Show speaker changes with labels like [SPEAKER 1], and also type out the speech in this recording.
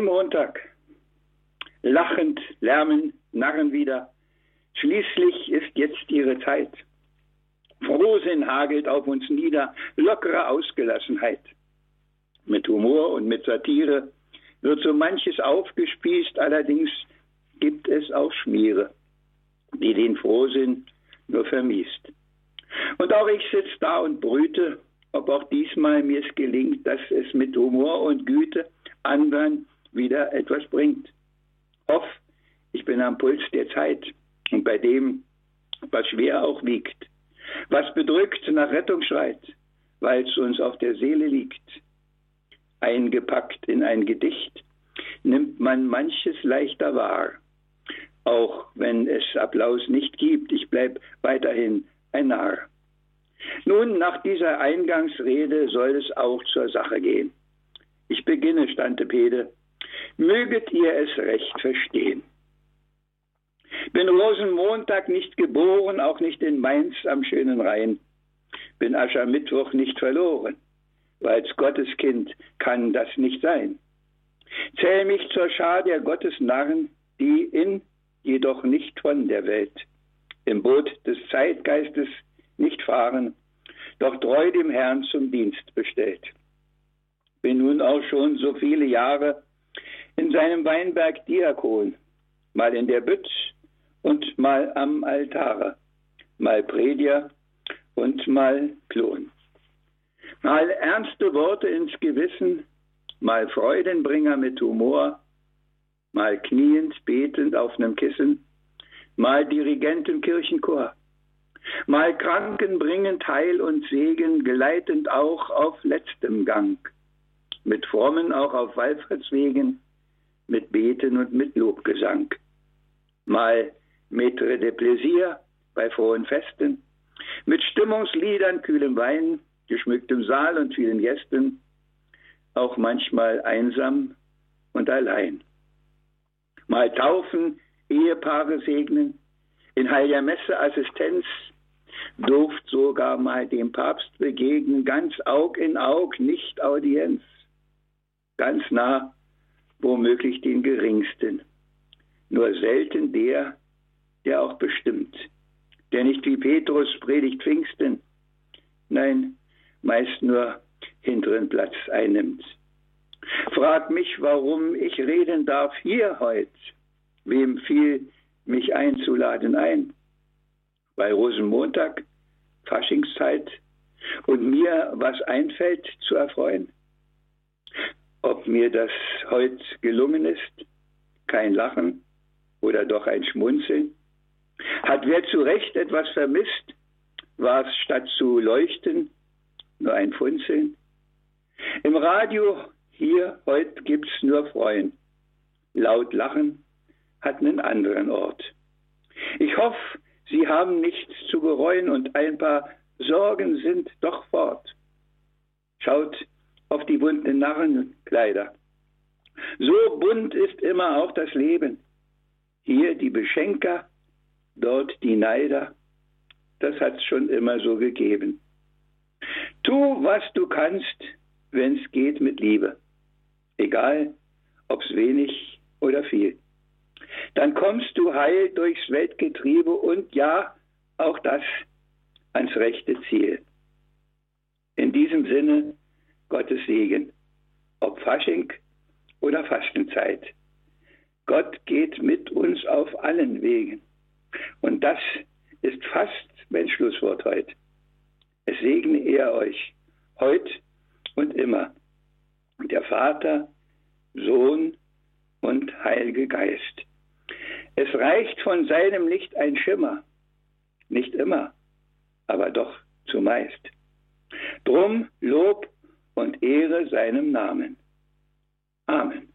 [SPEAKER 1] Rosenmontag. Lachend lärmen Narren wieder. Schließlich ist jetzt ihre Zeit. Frohsinn hagelt auf uns nieder, lockere Ausgelassenheit. Mit Humor und mit Satire wird so manches aufgespießt, allerdings gibt es auch Schmiere, die den Frohsinn nur vermiest. Und auch ich sitz da und brüte, ob auch diesmal mir es gelingt, dass es mit Humor und Güte anderen wieder etwas bringt. Hoff, ich bin am Puls der Zeit und bei dem, was schwer auch wiegt, was bedrückt nach Rettung schreit, weil es uns auf der Seele liegt. Eingepackt in ein Gedicht nimmt man manches leichter wahr, auch wenn es Applaus nicht gibt, ich bleib weiterhin ein Narr. Nun, nach dieser Eingangsrede soll es auch zur Sache gehen. Ich beginne, Stantepede. Möget ihr es recht verstehen. Bin Rosenmontag nicht geboren, auch nicht in Mainz am schönen Rhein. Bin Aschermittwoch nicht verloren, weil's Gotteskind kann das nicht sein. Zähl mich zur Schar der Gottesnarren, die in, jedoch nicht von der Welt, im Boot des Zeitgeistes nicht fahren, doch treu dem Herrn zum Dienst bestellt bin nun auch schon so viele Jahre in seinem Weinberg Diakon, mal in der Bütz und mal am Altare, mal Prediger und mal Klon. Mal ernste Worte ins Gewissen, mal Freudenbringer mit Humor, mal kniend betend auf nem Kissen, mal Dirigent im Kirchenchor, mal Kranken bringend Heil und Segen, geleitend auch auf letztem Gang mit Formen auch auf Wallfahrtswegen, mit Beten und mit Lobgesang. Mal Metre de Plaisir bei frohen Festen, mit Stimmungsliedern, kühlem Wein, geschmücktem Saal und vielen Gästen, auch manchmal einsam und allein. Mal taufen, Ehepaare segnen, in heiliger Messe Assistenz, durft sogar mal dem Papst begegnen, ganz Aug in Aug, nicht Audienz ganz nah, womöglich den geringsten. Nur selten der, der auch bestimmt, der nicht wie Petrus predigt Pfingsten, nein, meist nur hinteren Platz einnimmt. Frag mich, warum ich reden darf hier heut. Wem fiel mich einzuladen ein? Bei Rosenmontag, Faschingszeit und mir was einfällt zu erfreuen? Mir das heute gelungen ist, kein Lachen oder doch ein Schmunzeln? Hat wer zu Recht etwas vermisst? War es statt zu leuchten nur ein Funzeln? Im Radio hier heute gibt's nur Freuen. Laut Lachen hat einen anderen Ort. Ich hoffe, Sie haben nichts zu bereuen und ein paar Sorgen sind doch fort. Schaut auf die bunten Narrenkleider. So bunt ist immer auch das Leben. Hier die Beschenker, dort die Neider. Das hat's schon immer so gegeben. Tu, was du kannst, wenn's geht mit Liebe. Egal, ob's wenig oder viel. Dann kommst du heil durchs Weltgetriebe und ja, auch das ans rechte Ziel. In diesem Sinne Gottes Segen, ob Fasching oder Fastenzeit. Gott geht mit uns auf allen Wegen. Und das ist fast mein Schlusswort heute. Es segne er euch, heut und immer. Der Vater, Sohn und Heilige Geist. Es reicht von seinem Licht ein Schimmer, nicht immer, aber doch zumeist. Drum Lob und Ehre seinem Namen. Amen.